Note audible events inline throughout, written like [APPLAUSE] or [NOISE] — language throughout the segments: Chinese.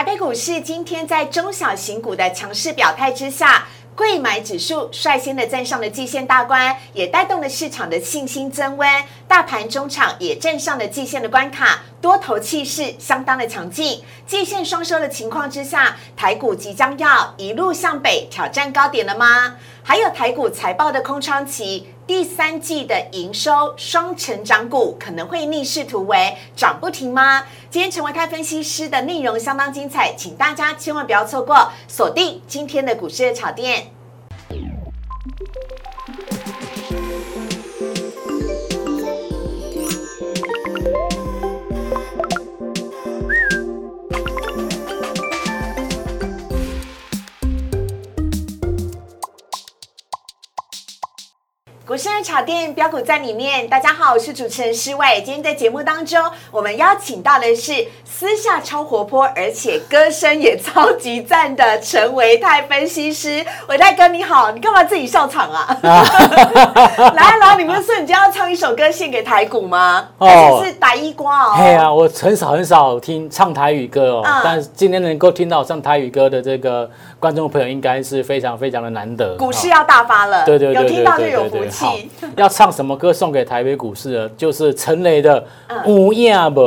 台北股市今天在中小型股的强势表态之下。贵买指数率先的站上了季线大关，也带动了市场的信心增温。大盘中场也站上了季线的关卡，多头气势相当的强劲。季线双收的情况之下，台股即将要一路向北挑战高点了吗？还有台股财报的空窗期。第三季的营收双成长股可能会逆势突围，涨不停吗？今天成为泰分析师的内容相当精彩，请大家千万不要错过，锁定今天的股市的炒店。股市的炒店标股在里面。大家好，我是主持人施伟。今天在节目当中，我们邀请到的是私下超活泼，而且歌声也超级赞的陈维泰分析师。维泰哥你好，你干嘛自己笑场啊？来 [LAUGHS] 来，你们说你今天要唱一首歌献给台股吗？而且是台一瓜哦。对啊，我很少很少听唱台语歌哦，但今天能够听到唱台语歌的这个。观众朋友应该是非常非常的难得，股市要大发了，对对对，有听到就有福气。要唱什么歌送给台北股市呢？就是陈雷的《五亚伯》，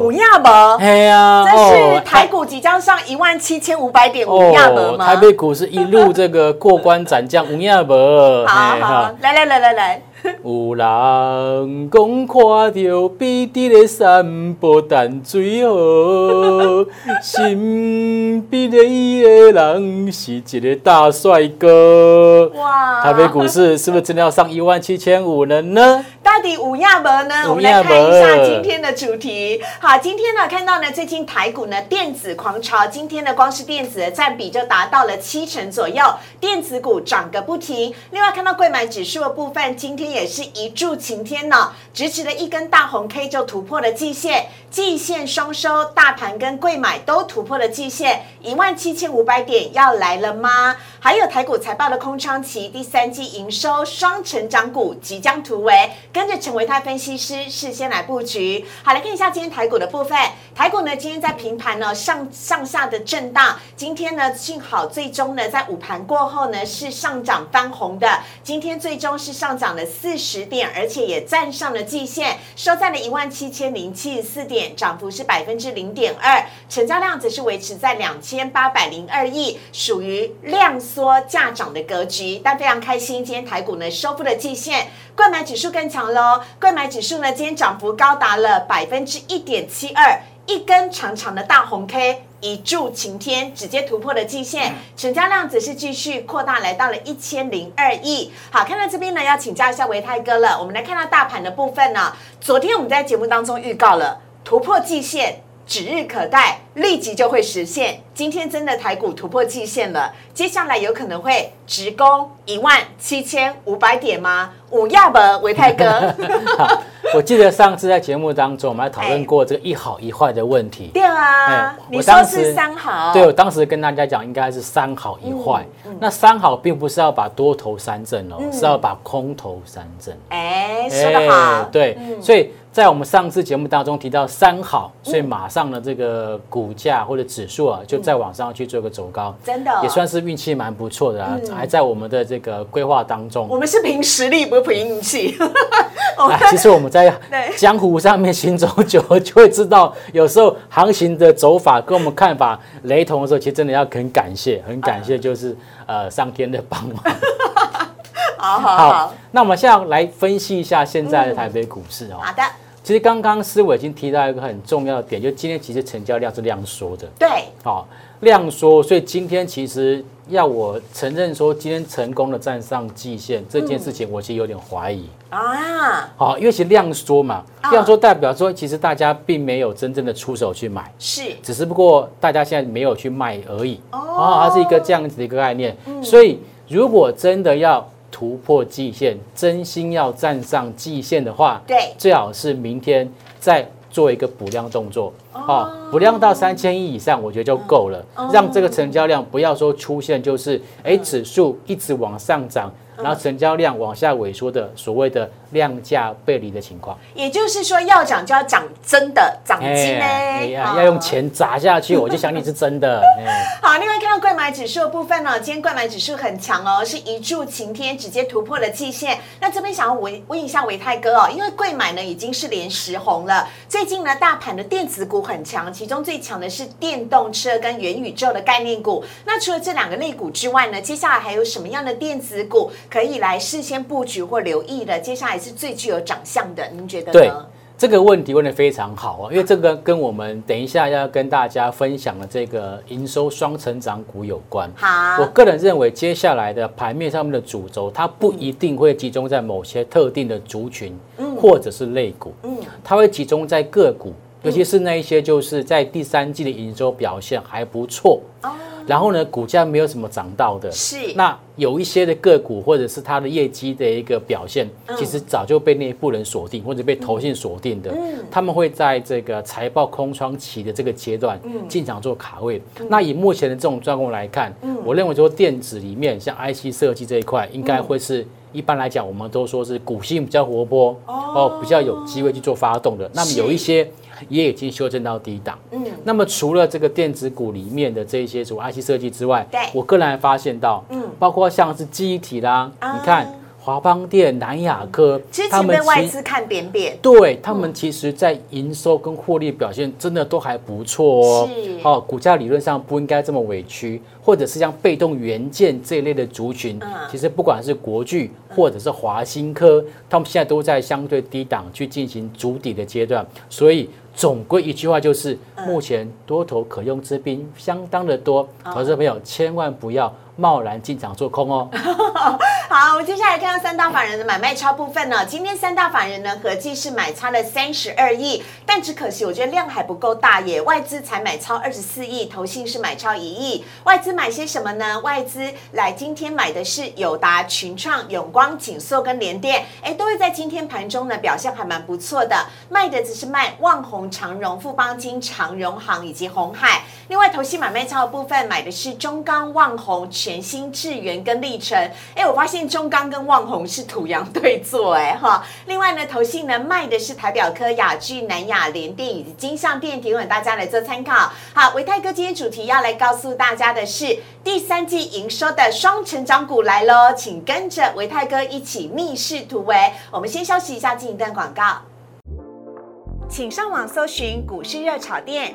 五亚伯，哎呀，这是台股即将上一万七千五百点，五亚伯吗？台北股市一路这个过关斩将，五亚伯，好好，来来来来来。[LAUGHS] 有人讲看到碧绿的山坡淡水河，身边的伊个人是一个大帅哥。哇！台北股市是不是真的要上一万七千五了呢？到底五亚博呢？我们来看一下今天的主题。好，今天呢看到呢，最近台股呢电子狂潮，今天呢光是电子的占比就达到了七成左右，电子股涨个不停。另外看到贵买指数的部分，今天也是一柱擎天呢，直直的一根大红 K 就突破了季线，季线双收，大盘跟贵买都突破了季线，一万七千五百点要来了吗？还有台股财报的空窗期，第三季营收双成长股即将突围，跟着陈维泰分析师事先来布局。好，来看一下今天台股的部分。台股呢，今天在平盘呢上上下的震荡。今天呢，幸好最终呢在午盘过后呢是上涨翻红的。今天最终是上涨了四十点，而且也站上了季线，收在了一万七千零七十四点，涨幅是百分之零点二，成交量则是维持在两千八百零二亿，属于量。缩价涨的格局，但非常开心，今天台股呢收复了季线，贵买指数更强喽。贵买指数呢今天涨幅高达了百分之一点七二，一根长长的大红 K 一柱擎天，直接突破了季线，成交量则是继续扩大，来到了一千零二亿。好，看到这边呢，要请教一下维泰哥了。我们来看到大盘的部分呢，昨天我们在节目当中预告了突破季线。指日可待，立即就会实现。今天真的台股突破季线了，接下来有可能会直攻一万七千五百点吗？五亚伯维泰哥，[LAUGHS] 我记得上次在节目当中，我们还讨论过这个一好一坏的问题。对啊，你说是三好。对，我当时跟大家讲，应该是三好一坏。那三好并不是要把多头三振哦，是要把空头三振。哎，说得好。对，所以。在我们上次节目当中提到三好，所以马上呢这个股价或者指数啊，就在往上去做个走高，真的也算是运气蛮不错的啊，还在我们的这个规划当中。我们是凭实力，不是凭运气。[LAUGHS] 其实我们在 [LAUGHS] 江湖上面行走久，就会知道，有时候行情的走法跟我们看法雷同的时候，其实真的要很感谢，很感谢，[LAUGHS] 就是呃上天的帮忙。好好好，那我们现在来分析一下现在的台北股市哦。好的。其实刚刚思伟已经提到一个很重要的点，就今天其实成交量是量缩的。对，好，量缩，所以今天其实要我承认说今天成功的站上季线这件事情，我其实有点怀疑啊。好，因为其实量缩嘛，量缩代表说其实大家并没有真正的出手去买，是，只是不过大家现在没有去卖而已。哦，它是一个这样子的一个概念。所以如果真的要突破季线，真心要站上季线的话，对，最好是明天再做一个补量动作。哦，补量到三千亿以上，我觉得就够了，让这个成交量不要说出现就是哎指数一直往上涨。然后成交量往下萎缩的所谓的量价背离的情况，也就是说要涨就要涨真的涨金呢，要用钱砸下去，我就想你是真的。[LAUGHS] 好，另外看到贵买指数的部分呢，今天贵买指数很强哦，是一柱擎天，直接突破了季线。那这边想要问问一下维泰哥哦，因为贵买呢已经是连十红了，最近呢大盘的电子股很强，其中最强的是电动车跟元宇宙的概念股。那除了这两个类股之外呢，接下来还有什么样的电子股？可以来事先布局或留意的，接下来是最具有长相的，您觉得呢？对这个问题问的非常好啊，因为这个跟我们等一下要跟大家分享的这个营收双成长股有关。好，我个人认为接下来的盘面上面的主轴，它不一定会集中在某些特定的族群，或者是类股，嗯，它会集中在个股，尤其是那一些就是在第三季的营收表现还不错。然后呢，股价没有什么涨到的，是。那有一些的个股或者是它的业绩的一个表现，其实早就被内部人锁定或者被投信锁定的，他们会在这个财报空窗期的这个阶段进场做卡位。那以目前的这种状况来看，我认为说电子里面像 IC 设计这一块，应该会是一般来讲，我们都说是股性比较活泼哦，比较有机会去做发动的。那么有一些。也已经修正到低档。嗯，那么除了这个电子股里面的这一些主 IC 设计之外，对，我个人还发现到，嗯，包括像是记忆体啦，你看。华邦电、南亚科，之前被外资看扁扁，对他们其实，在营收跟获利表现真的都还不错哦。是，好，股价理论上不应该这么委屈，或者是像被动元件这一类的族群，其实不管是国巨或者是华新科，他们现在都在相对低档去进行筑底的阶段，所以总归一句话就是，目前多头可用之兵相当的多，投资朋友千万不要。贸然进场做空哦。[LAUGHS] 好，我们接下来看到三大法人的买卖超部分呢。今天三大法人呢合计是买超了三十二亿，但只可惜我觉得量还不够大耶。外资才买超二十四亿，投信是买超一亿。外资买些什么呢？外资来今天买的是友达、群创、永光、锦硕跟联电，哎，都会在今天盘中呢表现还蛮不错的。卖的只是卖旺宏、长荣、富邦金、长荣行以及红海。另外，投信买卖超的部分买的是中钢、旺宏。全新智源跟历程，哎，我发现中钢跟旺宏是土洋对坐，哎哈。另外呢，投信呢卖的是台表科、雅聚、南亚联电以及金相电，提供大家来做参考。好，维泰哥今天主题要来告诉大家的是第三季营收的双成长股来喽，请跟着维泰哥一起密室突围。我们先休息一下，进一段广告，请上网搜寻股市热炒店。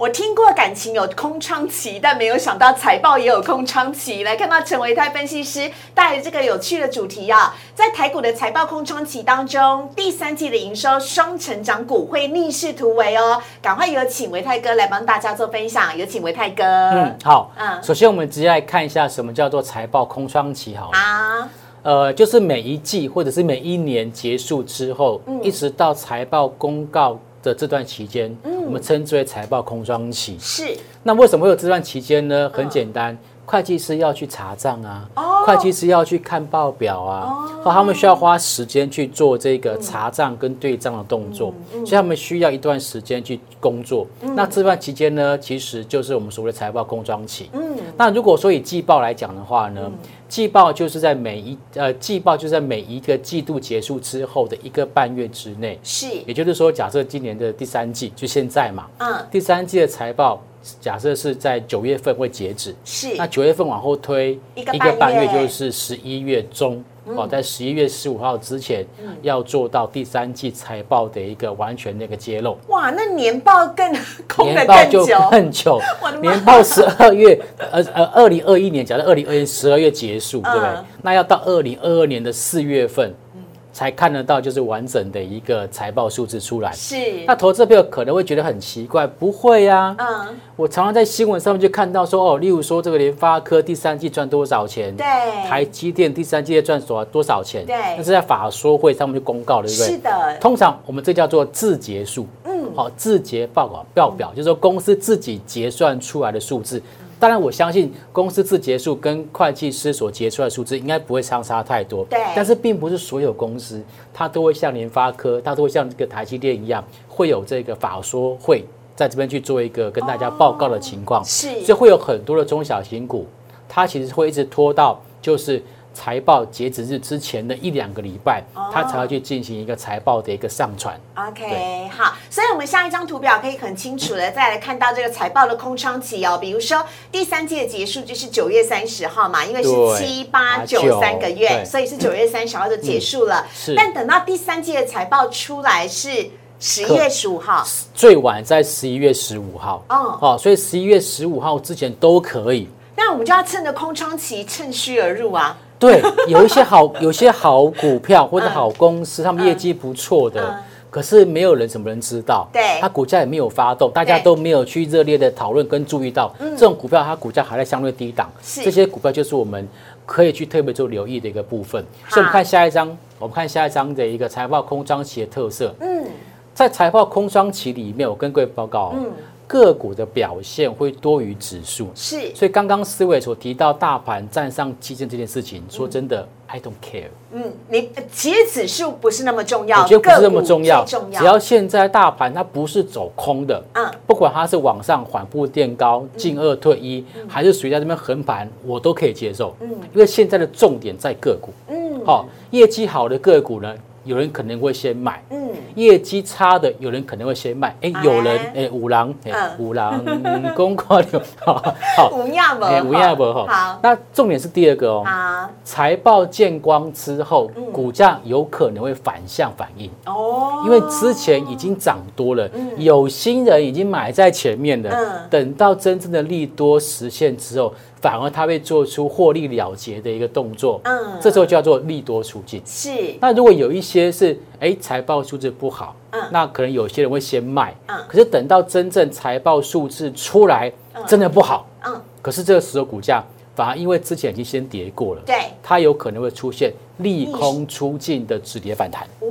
我听过感情有空窗期，但没有想到财报也有空窗期。来看到陈维泰分析师带来这个有趣的主题啊，在台股的财报空窗期当中，第三季的营收双成长股会逆势突围哦。赶快有请维泰哥来帮大家做分享，有请维泰哥。嗯，好，嗯，首先我们直接来看一下什么叫做财报空窗期，好啊，呃，就是每一季或者是每一年结束之后，一直到财报公告。的这段期间，我们称之为财报空窗期。是。那为什么会有这段期间呢？很简单，会计师要去查账啊，会计师要去看报表啊，哦，他们需要花时间去做这个查账跟对账的动作，所以他们需要一段时间去工作。那这段期间呢，其实就是我们所谓的财报空窗期。嗯。那如果说以季报来讲的话呢？季报就是在每一呃季报就是在每一个季度结束之后的一个半月之内，是，也就是说，假设今年的第三季就现在嘛，嗯，第三季的财报假设是在九月份会截止，是，那九月份往后推一个半月就是十一月中。哦，在十一月十五号之前要做到第三季财报的一个完全那个揭露。哇，那年报更 [LAUGHS] 年报就更久，[LAUGHS] 年报十二月，[LAUGHS] 呃呃，二零二一年，假设二零二一十二月结束，对不对？那要到二零二二年的四月份。才看得到就是完整的一个财报数字出来。是，那投资朋友可能会觉得很奇怪，不会呀。嗯，我常常在新闻上面就看到说，哦，例如说这个联发科第三季赚多少钱？对。台积电第三季赚多多少钱？对。那是在法说会上面就公告了，对不对？是的。通常我们这叫做字节数。嗯。好，字节报告报表就是说公司自己结算出来的数字。当然，我相信公司自结束跟会计师所结出来的数字应该不会相差太多。对但是并不是所有公司它都会像联发科，它都会像这个台积电一样，会有这个法说会在这边去做一个跟大家报告的情况。是所以会有很多的中小型股，它其实会一直拖到就是财报截止日之前的一两个礼拜，它才会去进行一个财报的一个上传。OK，好，所以我们下一张图表可以很清楚的再来看到这个财报的空窗期哦。比如说第三季的结束就是九月三十号嘛，因为是七八九三个月，所以是九月三十号就结束了。是但等到第三季的财报出来是十一月十五号，最晚在十一月十五号。哦哦，所以十一月十五号之前都可以。那我们就要趁着空窗期趁虚而入啊。对，有一些好，[LAUGHS] 有些好股票或者嗯好公司，他们业绩不错的，嗯可是没有人什么人知道，对。它股价也没有发动，大家都没有去热烈的讨论跟注意到，这种股票它股价还在相对低档，是。这些股票就是我们可以去特别做留意的一个部分。所以我们看下一张，我们看下一张的一个财报空窗期的特色，嗯，在财报空窗期里面，我跟各位报告，嗯个股的表现会多于指数，是，所以刚刚思伟所提到大盘站上基金这件事情，说真的，I don't care，嗯，你其实指数不是那么重要，我觉得不是那么重要，重要，只要现在大盘它不是走空的，嗯。不管它是往上缓步垫高、进二退一，还是属于在这边横盘，我都可以接受，嗯。因为现在的重点在个股，嗯。好，业绩好的个股呢，有人可能会先买。嗯。业绩差的，有人可能会先卖，哎，哎。有人哎五郎，哎嗯。五郎 [LAUGHS] 公跨流，[LAUGHS] 好好，五亚不哎五亚不好，那重点是第二个哦，好。财报见光之后，股价有可能会反向反应，哦，因为之前已经涨多了，有心人已经买在前面了，嗯。等到真正的利多实现之后，反而它会做出获利了结的一个动作，嗯。这时候叫做利多出尽。是。那如果有一些是哎财报数字不好，嗯。那可能有些人会先卖，嗯。可是等到真正财报数字出来，真的不好，嗯。可是这个时候股价反而因为之前已经先跌过了，对。它有可能会出现利空出尽的止跌反弹。哦，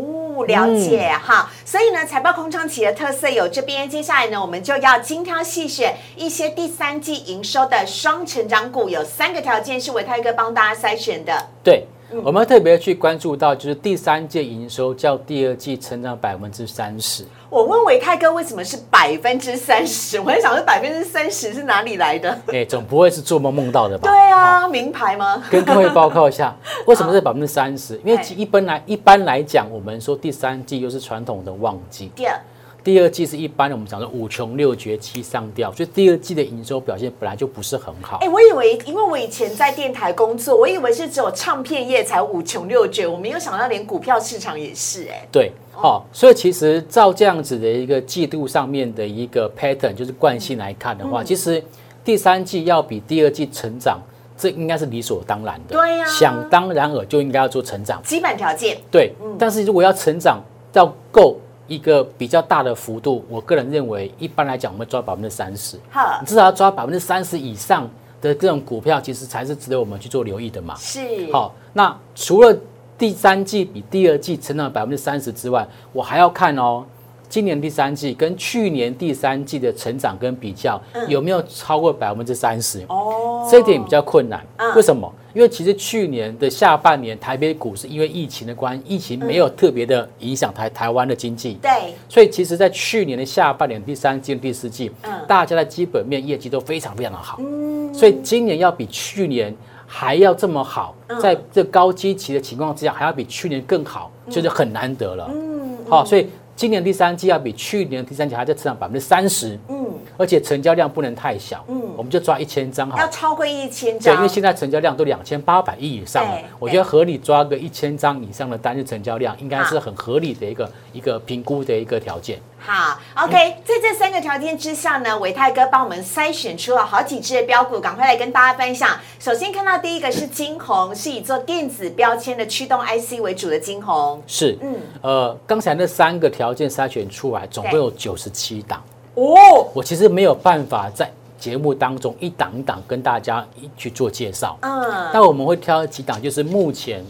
了解嗯哈。所以呢，财报空窗期的特色有这边，接下来呢，我们就要精挑细选一些第三季营收的双成长股，有三个条件是维泰哥帮大家筛选的。对，嗯我们特别去关注到，就是第三届营收较第二季成长百分之三十。我问维泰哥为什么是百分之三十，[LAUGHS] 我在想说百分之三十是哪里来的？哎，总不会是做梦梦到的吧？对啊，名牌吗？跟各位报告一下，[LAUGHS] 为什么是百分之三十？因为哎一般来一般来讲，我们说第三季又是传统的旺季，第二，第二季是一般我们讲的五穷六绝七上吊，所以第二季的营收表现本来就不是很好哎、。我以为，因为我以前在电台工作，我以为是只有唱片业才五穷六绝，我没有想到连股票市场也是、哎，对，好、所以其实照这样子的一个季度上面的一个 pattern，就是惯性来看的嗯话，其实第三季要比第二季成长，这应该是理所当然的。对呀想当然尔就应该要做成长。基本条件，对，嗯但是如果要成长要够一个比较大的幅度，我个人认为，一般来讲我们抓百分之三十，好你，至少要抓百分之三十以上的这种股票，其实才是值得我们去做留意的嘛。是，好，那除了第三季比第二季成长百分之三十之外，我还要看哦，今年第三季跟去年第三季的成长跟比较，有没有超过百分之三十？嗯哦，这一点比较困难嗯。为什么？因为其实去年的下半年，台北股市因为疫情的关系，疫情没有特别的影响台台湾的经济。对，所以其实，在去年的下半年、第三季、第四季，嗯大家的基本面业绩都非常非常的好。嗯，所以今年要比去年还要这么好，嗯在这高基期的情况之下，还要比去年更好，就是很难得了。嗯，好，所以今年第三季要比去年第三季还在成长百分之三十，嗯，而且成交量不能太小，嗯我们就抓一千张好了。要超过一千对，张，因为现在成交量都两千八百亿以上了，我觉得合理抓个一千张以上的单日成交量，应该是很合理的一个一个评估的一个条件。好，OK，在这三个条件之下呢，伟泰哥帮我们筛选出了好几只的标股，赶快来跟大家分享。首先看到第一个是金红，是以做电子标签的驱动 IC 为主的金红。是，嗯，呃，刚才那三个条件筛选出来，总共有九十七档。哦，我其实没有办法在节目当中一档一档跟大家一去做介绍，嗯，但我们会挑几档，就是目前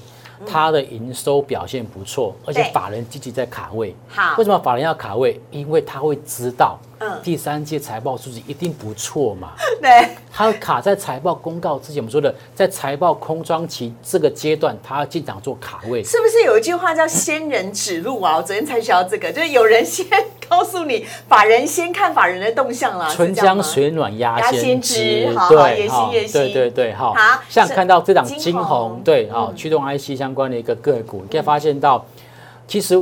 它的营收表现不错，而且法人积极在卡位。好为什么法人要卡位？因为他会知道，嗯第三季财报数字一定不错嘛。[LAUGHS] 对，他会卡在财报公告之前，我们说的，在财报空窗期这个阶段，他要进场做卡位。是不是有一句话叫“仙人指路”啊？我昨天才学到这个，就是有人先告诉你，法人先看法人的动向啦。春江水暖鸭先知对，也行好也行对对对，好好，像看到这档金金红红，对，好，嗯。驱动 IC 相关的一个个股，你可以发现到，其实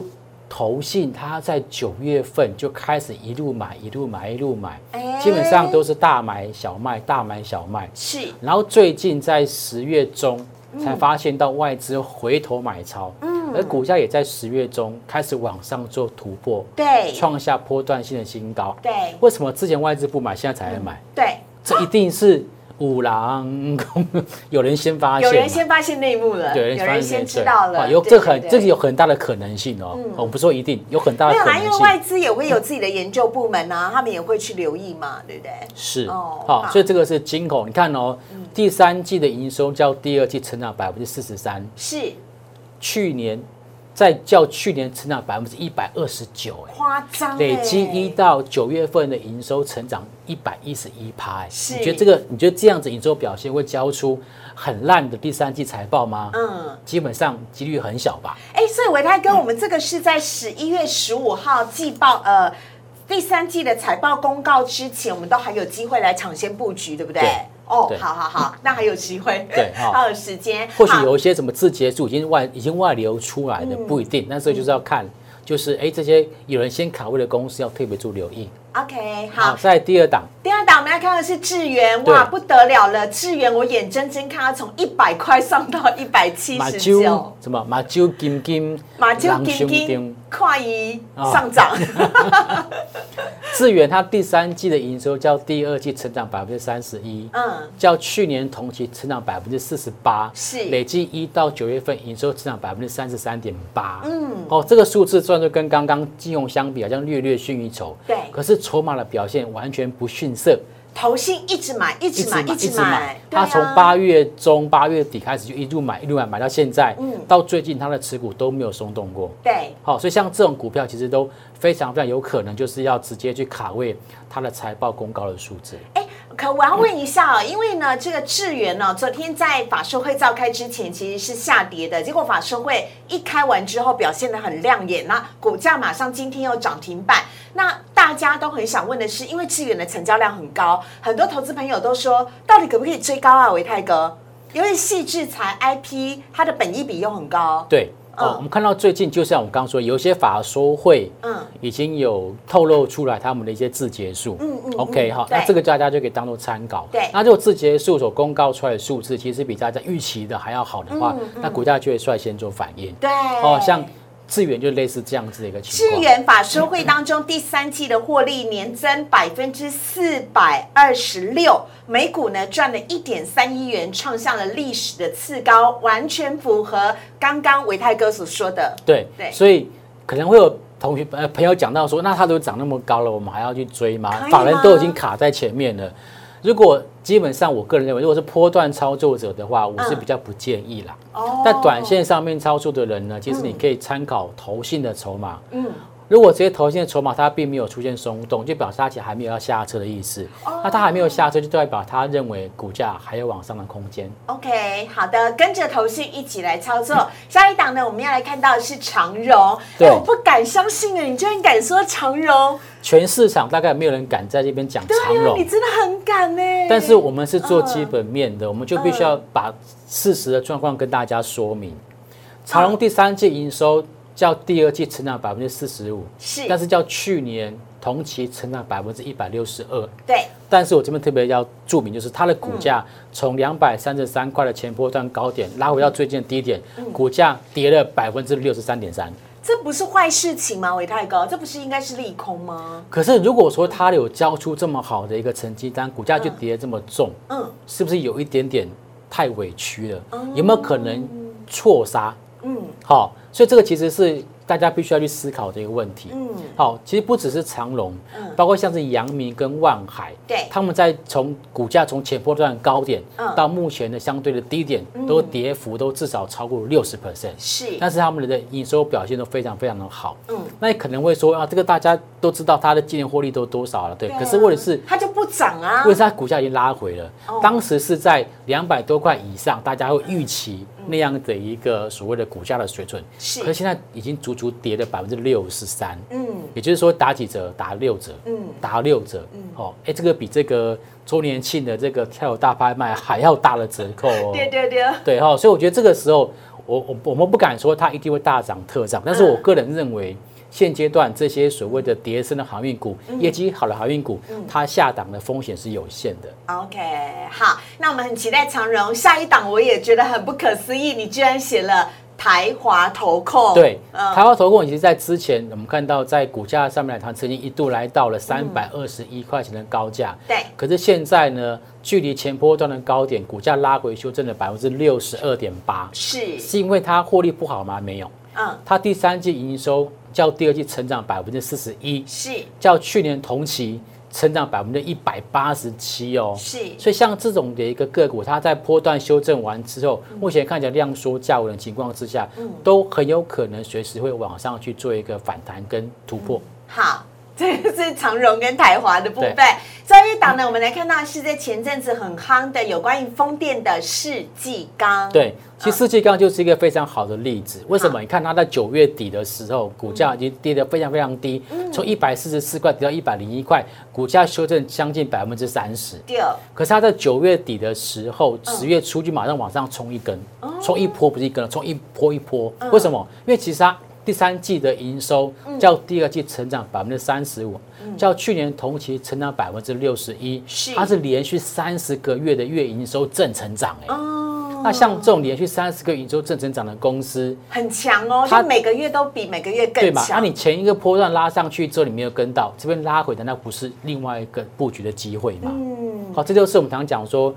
投信它在九月份就开始一路买，一路买，一路买，哎。基本上都是大买小卖，大买小卖，是。然后最近在十月中才发现到外资回头买超，嗯，而股价也在十月中开始往上做突破，对。创下波段性的新高。对。为什么之前外资不买，现在才来买？对，这一定是五郎 [LAUGHS] 有人先发现，有人先发现内幕了，有人先知道了，有对这很对。这个有很大的可能性哦。我不是说一定有很大的可能性。为外资也会有自己的研究部门啊，他们也会去留意嘛，对不对？是。哦好，好。所以这个是金口，你看哦，第三季的营收较第二季成长百分之四十三，是去年再较去年成长百分之一百二十九，哎，夸张欸，累积一到九月份的营收成长一百一十一趴，哎，是你觉得这个你觉得这样子营收表现会交出很烂的第三季财报吗？嗯。基本上几率很小吧。哎，所以维泰哥，我们这个是在十一月十五号季报呃第三季的财报公告之前，我们都还有机会来抢先布局，对不对？对哦，好好好，那还有机会，对 [LAUGHS] 好还有时间，或许有一些什么字节数已经外已经外流出来的，嗯不一定。那时候就是要看，就是哎这些有人先卡位的公司要特别做留意。OK，好。在第二档，第二档我们要看的是智源，哇，不得了了！智源我眼睁睁看它从一百块上到一百七十九，什么？马啾金金，马就狼兄金金。丁快一哦上涨，[LAUGHS] 智源它第三季的营收较第二季成长百分之三十一，嗯，较去年同期成长百分之四十八，是。累计一到九月份营收成长百分之三十三点八，嗯，哦，这个数字虽然说跟刚刚金融相比，好像略略逊一筹，对。可是筹码的表现完全不逊色，投信一直买，一直买，一直买，对它啊从八月中、八月底开始就一路买，一路买，买到现在，嗯。到最近他的持股都没有松动过。对。好，所以像这种股票其实都非常非常有可能就是要直接去卡位他的财报公告的数字。哎，可我要问一下哦，因为呢，这个智源呢，昨天在法说会召开之前其实是下跌的，结果法说会一开完之后表现得很亮眼，那股价马上今天又涨停板。那大家都很想问的是，因为智源的成交量很高，很多投资朋友都说，到底可不可以追高啊？维泰哥，因为细制材 IP 它的本益比又很高，对。嗯哦，我们看到最近就像我刚刚说，有一些法说会，嗯已经有透露出来他们的一些字节数，嗯嗯 OK 好，那这个大家就可以当做参考。对那如果字节数所公告出来的数字，其实比大家预期的还要好的话，嗯那股价就会率先做反应。对，哦，像智源就类似这样子的一个情智况。源法收会当中，第三季的获利年增百分之四百二十六，每股呢赚了一点三亿元，创下了历史的次高，完全符合刚刚维泰哥所说的。对对所以可能会有同学呃朋友讲到说，那它都涨那么高了，我们还要去追吗？法人都已经卡在前面了。如果基本上，我个人认为，如果是波段操作者的话，我是比较不建议啦。哦但短线上面操作的人呢，其实你可以参考投信的筹码。嗯，如果这些投信的筹码它并没有出现松动，就表示它其实还没有要下车的意思。哦那它还没有下车，就代表他认为股价还有往上的空间。OK，好的，跟着投信一起来操作。下一档呢，我们要来看到的是长荣。对哎我不敢相信啊，你居然敢说长荣？全市场大概没有人敢在这边讲长荣你，真的很敢呢。但是我们是做嗯基本面的，我们就必须要把事实的状况跟大家说明。长荣第三季营收较第二季成长百分之四十五，是但是较去年同期成长百分之一百六十二。对，但是我这边特别要注明，就是它的股价嗯从两百三十三块的前波段高点拉回到最近的低点，嗯股价跌了百分之六十三点三。这不是坏事情吗？伟太高，这不是应该是利空吗？可是如果说它有交出这么好的一个成绩单，股价就跌得这么重，嗯，是不是有一点点太委屈了？有没有可能错杀？嗯，好，所以这个其实是大家必须要去思考的一个问题。嗯，好，其实不只是长隆，嗯包括像是阳明跟万海，对他们在从股价从前波段高点嗯到目前的相对的低点，都跌幅都至少超过六十 percent。是，但是他们的营收表现都非常非常的好。嗯，那你可能会说啊，这个大家都知道它的今年获利都多少了，对。可是问题是，它就不涨啊为，什么它股价已经拉回了？哦当时是在两百多块以上，大家会预期那样的一个所谓的股价的水准。是可是现在已经足足跌了百分之六十三。嗯也就是说打几折？打六折。嗯，打六折。嗯哦，哎，这个比这个周年庆的这个跳舞大拍卖还要大的折扣哦。对 [LAUGHS] 对对，对哈、所以我觉得这个时候，我我我们不敢说它一定会大涨特涨，但是我个人认为。现阶段这些所谓的跌升的航运股、业绩好的航运股，它下档的风险是有限的。OK，好，那我们很期待长荣下一档，我也觉得很不可思议，你居然写了台华投控，对，嗯。台华投控其实在之前我们看到在股价上面来谈，曾经一度来到了三百二十一块钱的高价。对，可是现在呢，距离前波段的高点，股价拉回修正了百分之六十二点八，是，是因为它获利不好吗？没有，嗯，它第三季营收较第二季成长百分之四十一，是较去年同期成长百分之一百八十七哦。是，所以像这种的一个个股，它在波段修正完之后，目前看起来量缩价稳的情况之下，都很有可能随时会往上去做一个反弹跟突破。好。这个是长荣跟台华的部分对，最后一档呢，我们来看到是在前阵子很夯的有关于风电的世纪钢，对，其实世纪钢就是一个非常好的例子。为什么？你看它在九月底的时候，股价已经跌得非常非常低，从一百四十四块跌到一百零一块，股价修正将近百分之三十。第可是它在九月底的时候，十月初就马上往上冲一根，冲一波不是一根，冲一波一波。为什么？因为其实它第三季的营收较第二季成长百分之三十五，较去年同期成长百分之六十一，它是连续三十个月的月营收正成长哎。哦，那像这种连续三十个营收正成长的公司，很强哦，它每个月都比每个月对嘛？那更强。你前一个波段拉上去之后，你没有跟到，这边拉回的那不是另外一个布局的机会嘛？嗯，好，这就是我们常讲说，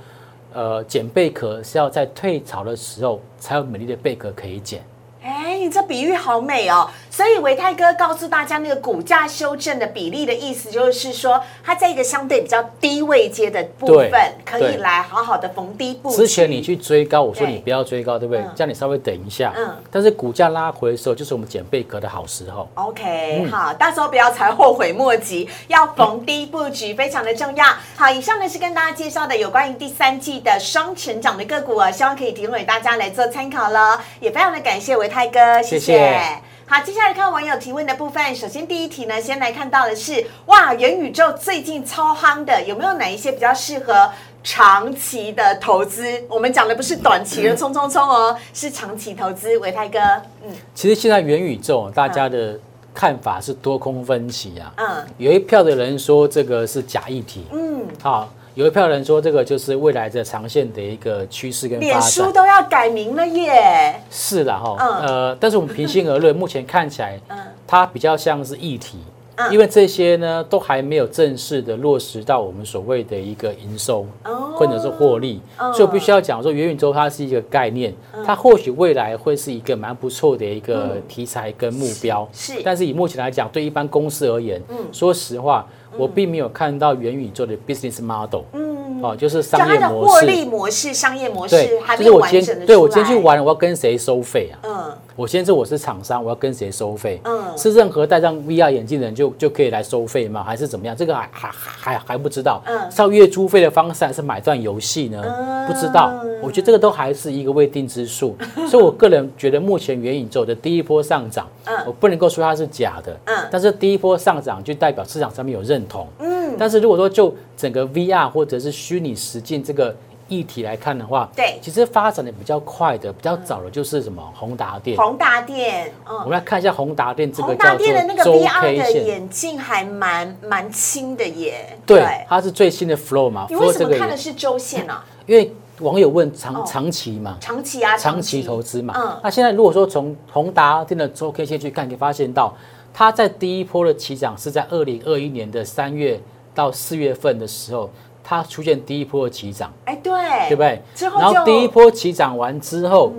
呃，捡贝壳是要在退潮的时候才有美丽的贝壳可以捡。哎，你这比喻好美哦！所以维泰哥告诉大家，那个股价修正的比例的意思，就是说它在一个相对比较低位阶的部分，可以对来好好的逢低布局。之前你去追高，我说你不要追高，对不对嗯？叫你稍微等一下。嗯但是股价拉回的时候，就是我们捡贝壳的好时候。OK，、嗯好，到时候不要才后悔莫及，要逢低布局非常的重要。好，以上呢是跟大家介绍的有关于第三季的双成长的个股啊，希望可以提供给大家来做参考了。也非常的感谢维泰哥，谢谢。好，接下来看网友提问的部分。首先第一题呢，先来看到的是，哇，元宇宙最近超夯的，有没有哪一些比较适合长期的投资？我们讲的不是短期的冲冲冲哦，[LAUGHS] 是长期投资。伟泰哥，嗯其实现在元宇宙大家的看法是多空分歧啊。嗯有一票的人说这个是假议题，嗯。好，有一票人说这个就是未来的长线的一个趋势跟发脸书。都要改名了耶！是啦哈，嗯呃，但是我们平心而论，目前看起来嗯它比较像是议题嗯，因为这些呢都还没有正式的落实到我们所谓的一个营收哦。或者是获利，嗯。所以我必须要讲说元宇宙它是一个概念，它或许未来会是一个蛮不错的一个题材跟目标，嗯是。但是以目前来讲，对一般公司而言，嗯。说实话，我并没有看到元宇宙的 business model，嗯，哦，就是商业模式。获利模式、商业模式对还，没就是我完整的天对我今天去，玩，我要跟谁收费啊？嗯我先说我是厂商，我要跟谁收费？嗯是任何戴上 VR 眼镜的人就就可以来收费吗？还是怎么样？这个还还还还不知道。嗯是要月租费的方式，还是买断游戏呢？嗯不知道。我觉得这个都还是一个未定之数。[LAUGHS] 所以我个人觉得，目前元宇宙的第一波上涨，嗯我不能够说它是假的。嗯但是第一波上涨就代表市场上面有认同。嗯，但是如果说就整个 VR 或者是虚拟实境这个议题来看的话，对。其实发展的比较快的、比较早的就是什么宏达电。宏达电，嗯，我们来看一下宏达电这个宏达叫做电的那个周 VR K 的线，眼镜还蛮蛮轻的耶，对，它是最新的 Flow 嘛你为什么看的是周线呢？因为网友问长哦。长期嘛，长期啊，长期投资嘛，嗯。那现在如果说从宏达电的周 K 线去看，可以发现到它在第一波的起涨是在二零二一年的三月到四月份的时候，它出现第一波的起涨，哎，对，对不对？之后然后第一波起涨完之后，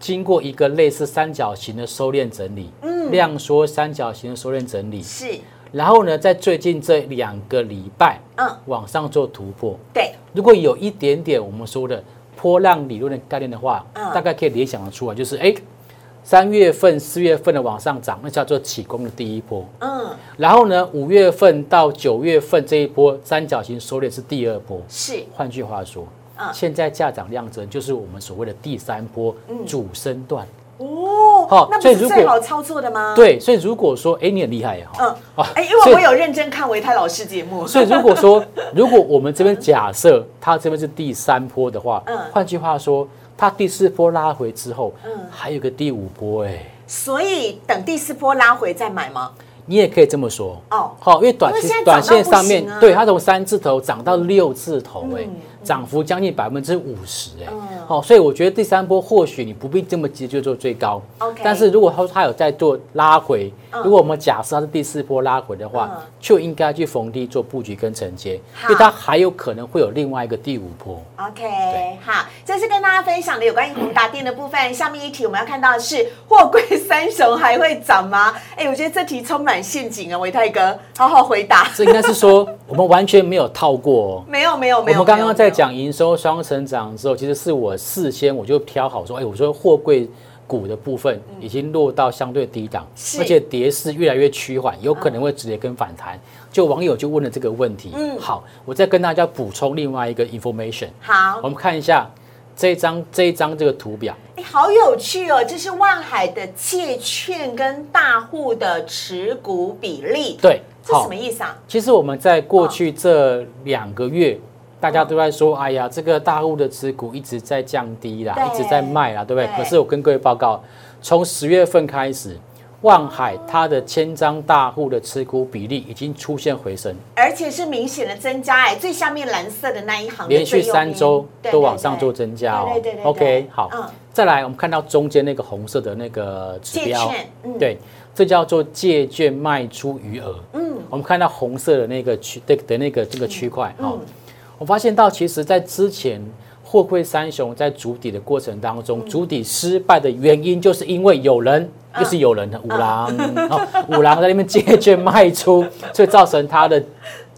经过一个类似三角形的收敛整理，嗯，量缩三角形的收敛整理，是，然后呢，在最近这两个礼拜，嗯，往上做突破。对，如果有一点点我们说的波浪理论的概念的话，嗯。大概可以联想得出来，就是哎，三月份、四月份的往上涨，那叫做起攻的第一波。嗯，然后呢，五月份到九月份这一波三角形收敛是第二波。是，换句话说，嗯现在价涨量增就是我们所谓的第三波主升段。哦，好那不是最好操作的吗？，对，所以如果说，哎，你很厉害呀，哈嗯，啊哎，因为我有认真看维泰老师节目，所以如果说，[LAUGHS] 如果我们这边假设它这边是第三波的话，嗯换句话说，它第四波拉回之后，嗯。还有个第五波，哎，所以等第四波拉回再买吗？你也可以这么说。哦，好，因为短期短线上面对它从三字头涨到六字头，哎嗯，涨幅将近百分之五十，哎嗯，好，所以我觉得第三波或许你不必这么急就做最高 OK 但是如果它它有在做拉回，嗯如果我们假设它是第四波拉回的话嗯，就应该去逢低做布局跟承接，好因为它还有可能会有另外一个第五波。OK，好，这是跟大家分享的有关于宏达电的部分。下面一题我们要看到的是货柜三雄还会涨吗？[LAUGHS] 哎，我觉得这题充满陷阱啊，维泰哥，好好回答。这应该是说我们完全没有套过哦。[LAUGHS] 没有没有没有，我们刚刚在讲营收双成长的时候，其实是我事先我就挑好说，哎，我说货柜股的部分已经落到相对低档，是。而且跌势越来越趋缓，有可能会直接跟反弹。就网友就问了这个问题，嗯。好，我再跟大家补充另外一个 information，好。我，们看一下这一张这一张这个图表，哎，好有趣哦！这是万海的借券跟大户的持股比例，对，这什么意思啊？其实我们在过去这两个月，大家都在说，哎呀，这个大户的持股一直在降低啦，一直在卖啦，对不对？可是我跟各位报告，从十月份开始，万海它的千张大户的持股比例已经出现回升，而且是明显的增加哎，最下面蓝色的那一行的连续三周都往上做增加哦。对对对对。OK，好。嗯，再来我们看到中间那个红色的那个指借标券，嗯。对，这叫做借券卖出余额。嗯。我们看到红色的那个区的的那个这个区块哈、嗯我发现到其实在之前货柜三雄在筑底的过程当中，嗯。筑底失败的原因就是因为有人。就是有人的五郎 [LAUGHS] 哦，五郎在那边借券卖出，所以造成他的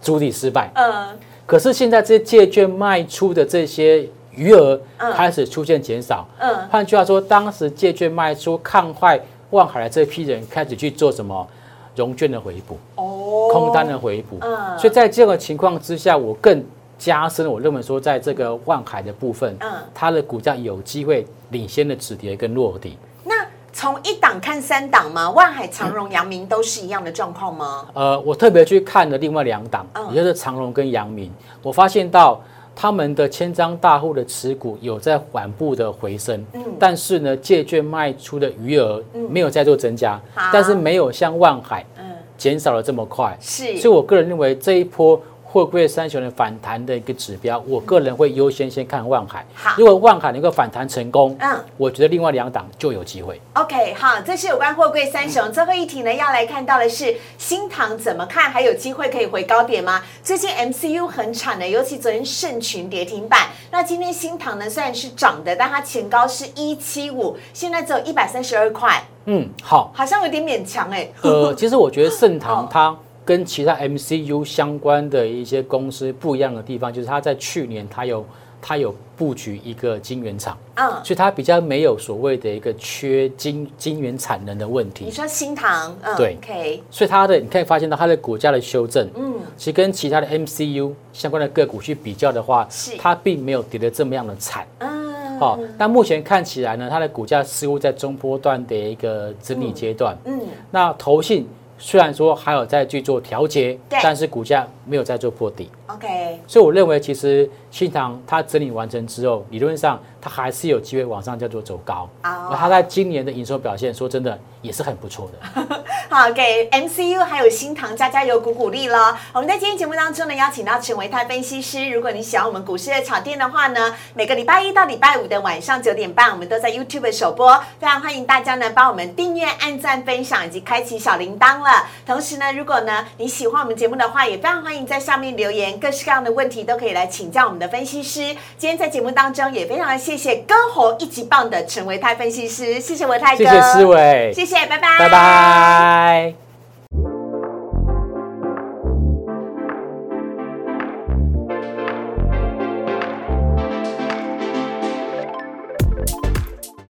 筑底失败。嗯。可是现在这些借券卖出的这些余额嗯。开始出现减少，嗯，换句话说，当时借券卖出看坏万海的这批人开始去做什么融券的回补、哦，空单的回补，嗯。所以在这个情况之下，我更加深了我认为说，在这个万海的部分，嗯它的股价有机会领先的止跌跟落底。那从一档看三档吗？万海、长荣、阳明都是一样的状况吗？呃，我特别去看了另外两档，嗯也就是长荣跟阳明，我发现到他们的千张大户的持股有在缓步的回升，嗯但是呢，借券卖出的余额没有再做增加，好但是没有像万海嗯，减少了这么快，是，所以我个人认为这一波。货柜三雄的反弹的一个指标，我个人会优先先看万海好。如果万海能够反弹成功，嗯我觉得另外两档就有机会。OK，好，这是有关货柜三雄。最后一题呢，要来看到的是新塘怎么看？还有机会可以回高点吗？最近 MCU 很惨的，尤其昨天盛群跌停板。那今天新塘呢，虽然是涨的，但它前高是一七五，现在只有一百三十二块，嗯，好。好像有点勉强哎。呃，其实我觉得盛 [LAUGHS] 哦唐它跟其他 MCU 相关的一些公司不一样的地方，就是它在去年它有它有布局一个晶圆厂，嗯，所以它比较没有所谓的一个缺晶晶圆产能的问题。你题，说新唐，嗯，对，OK，所以它的你可以发现到它的股价的修正，嗯，其实跟其他的 MCU 相关的个股去比较的话是，它并没有跌得这么样的惨。嗯，好、但目前看起来呢，它的股价似乎在中波段的一个整理阶段。嗯，那投信虽然说还有在去做调节，但是股价没有在做破底，OK，所以我认为其实新塘它整理完成之后，理论上它还是有机会往上叫做走高。哦那它在今年的营收表现，说真的也是很不错的。[LAUGHS] 好，给 MCU 还有新塘加加油鼓鼓励了。我们在今天节目当中呢，邀请到陈维泰分析师。如果你喜欢我们股市的炒店的话呢，每个礼拜一到礼拜五的晚上九点半，我们都在 YouTube 首播，非常欢迎大家呢帮我们订阅、按赞、分享以及开启小铃铛了。同时呢，如果呢你喜欢我们节目的话，也非常欢迎在下面留言盘各式各样的问题都可以来请教我们的分析师。今天在节目当中也非常的谢谢歌喉一级棒的陈维泰分析师，谢谢维泰哥，谢谢思维，谢谢，拜拜，拜拜。